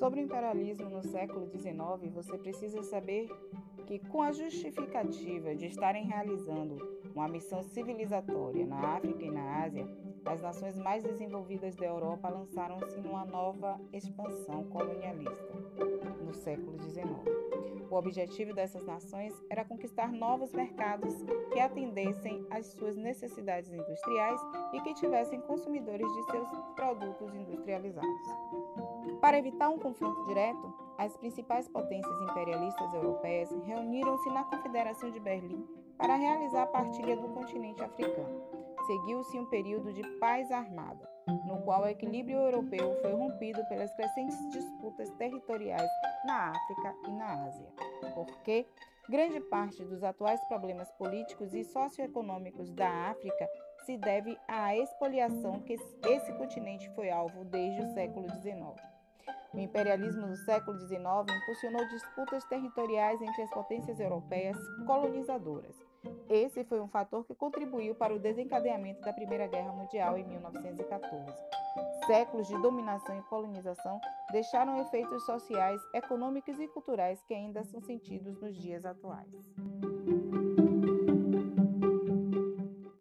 Sobre o imperialismo no século XIX, você precisa saber que, com a justificativa de estarem realizando uma missão civilizatória na África e na Ásia, as nações mais desenvolvidas da Europa lançaram-se numa nova expansão colonialista. O objetivo dessas nações era conquistar novos mercados que atendessem às suas necessidades industriais e que tivessem consumidores de seus produtos industrializados. Para evitar um confronto direto, as principais potências imperialistas europeias reuniram-se na Confederação de Berlim para realizar a partilha do continente africano. Seguiu-se um período de paz armada, no qual o equilíbrio europeu foi rompido pelas crescentes disputas territoriais na África e na Ásia, porque grande parte dos atuais problemas políticos e socioeconômicos da África se deve à expoliação que esse continente foi alvo desde o século XIX. O imperialismo do século XIX impulsionou disputas territoriais entre as potências europeias colonizadoras. Esse foi um fator que contribuiu para o desencadeamento da Primeira Guerra Mundial em 1914. Séculos de dominação e colonização deixaram efeitos sociais, econômicos e culturais que ainda são sentidos nos dias atuais.